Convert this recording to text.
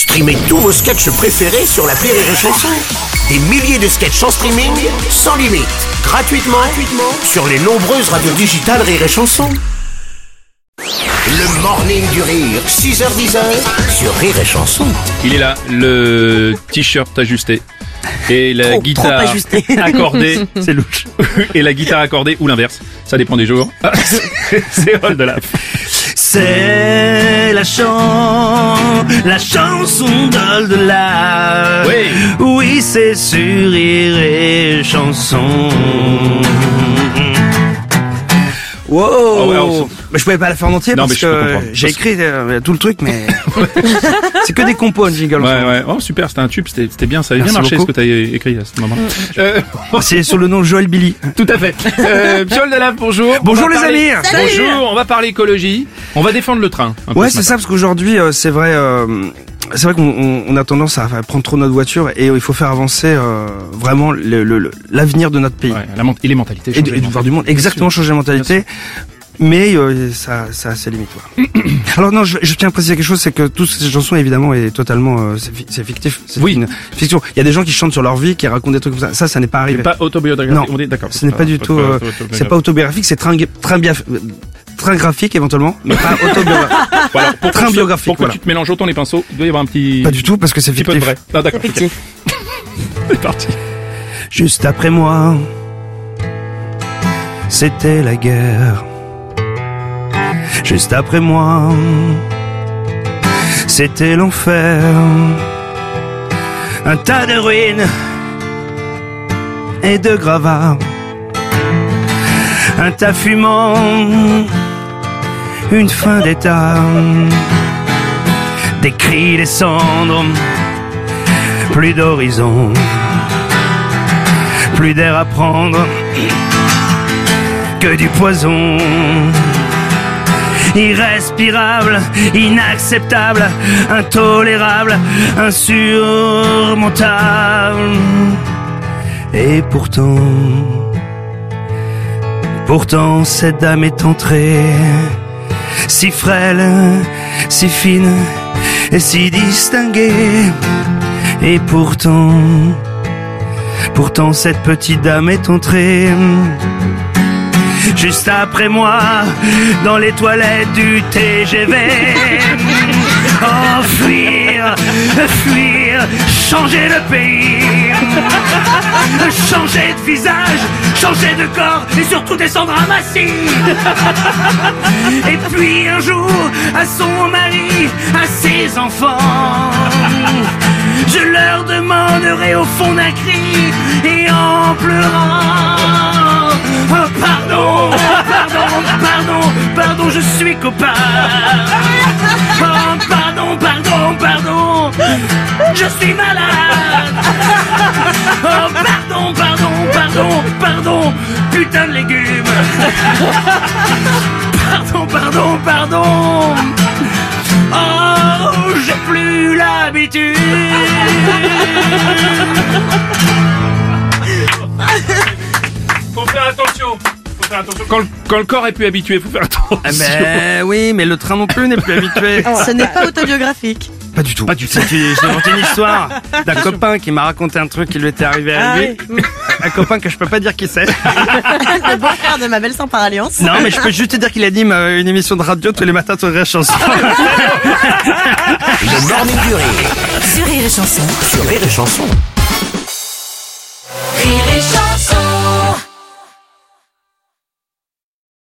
Streamez tous vos sketchs préférés sur la Rire et Chanson. Des milliers de sketchs en streaming, sans limite, gratuitement, gratuitement sur les nombreuses radios digitales Rire et Chanson. Le morning du rire, 6h10 sur Rire et Chanson. Il est là, le t-shirt ajusté. Et la Trop, guitare trop accordée, c'est louche. Et la guitare accordée ou l'inverse, ça dépend des jours. C'est- c'est Rol de la. C'est la chan, la chanson d'Ol de la. Oui. Oui, c'est sur Rire et chanson. Wow. Oh, ouais, on s- Mais je pouvais pas la faire en entier Non, parce que j'ai Parce- écrit euh, tout le truc, mais c'est que des compos, jingle. Ouais, ouais. Oh, super, c'était un tube, c'était bien, ça avait Merci bien marché beaucoup. ce que t'as écrit à ce moment. Euh, C'est sur le nom Joël Billy. tout à fait. Euh, Piol de la, bonjour. Bonjour, les parler- amis. Bonjour, on va parler écologie. On va défendre le train. un Ouais, ce c'est ça, parce qu'aujourd'hui, euh, c'est vrai, euh, c'est vrai qu'on on- on a tendance à prendre trop notre voiture et euh, il faut faire avancer euh, vraiment le- le- le- l'avenir de notre pays Ouais, la ment- et les mentalités. et, et voir du monde. Exactement, changer la mentalité. Mais euh, ça, ça a ses limites. Alors non, je, je tiens à préciser quelque chose, c'est que toutes ces chansons évidemment est totalement, euh, c'est fi- c'est fictif. C'est Oui. une fiction. Il y a des gens qui chantent sur leur vie, qui racontent des trucs comme ça. Ça, ça n'est pas C'est arrivé. pas autobiographique. Non. on est d'accord. Ce n'est pas du tout, euh, c'est pas autobiographique, c'est train, train, bia- train graphique éventuellement, mais pas autobiographique. Voilà, pour Train que- biographique, Pour que voilà. tu te mélanges autant les pinceaux, il doit y avoir un petit. pas du tout, parce que c'est petit peu de fictif. vrai. Ah, d'accord. C'est parti. Juste après moi, c'était la guerre. Juste après moi, c'était l'enfer. Un tas de ruines et de gravats. Un tas fumant, une fin d'état. Des cris, des cendres, plus d'horizon plus d'air à prendre que du poison. Irrespirable, inacceptable, intolérable, insurmontable. Et pourtant, pourtant cette dame est entrée, si frêle, si fine et si distinguée. Et pourtant, Pourtant cette petite dame est entrée Juste après moi Dans les toilettes du TGV Oh fuir Fuir Changer de pays. Changer de visage Changer de corps Et surtout descendre à Massy Et puis un jour À son mari À ses enfants je leur demanderai au fond d'un cri et en pleurant. Oh, pardon, pardon, pardon, je suis malade. Oh, pardon, pardon, pardon, pardon, putain de légumes. Pardon, pardon, pardon. Oh, j'ai plus l'habitude. Quand, le, corps est plus habitué, faut faire attention. Ah ben oui, mais le train non plus n'est plus habitué. Ce n'est pas autobiographique. Pas du tout. Pas du tout. J'ai inventé une histoire d'un copain qui m'a raconté un truc qui lui était arrivé à ah lui. Un copain que je peux pas dire qui c'est. le beau-frère de ma belle sans par alliance. Non, mais je peux juste te dire qu'il anime une émission de radio tous les matins sur Rire Chanson. le morning du. Sur Rire Chanson. Sur Rire Chanson. Rire et Chanson.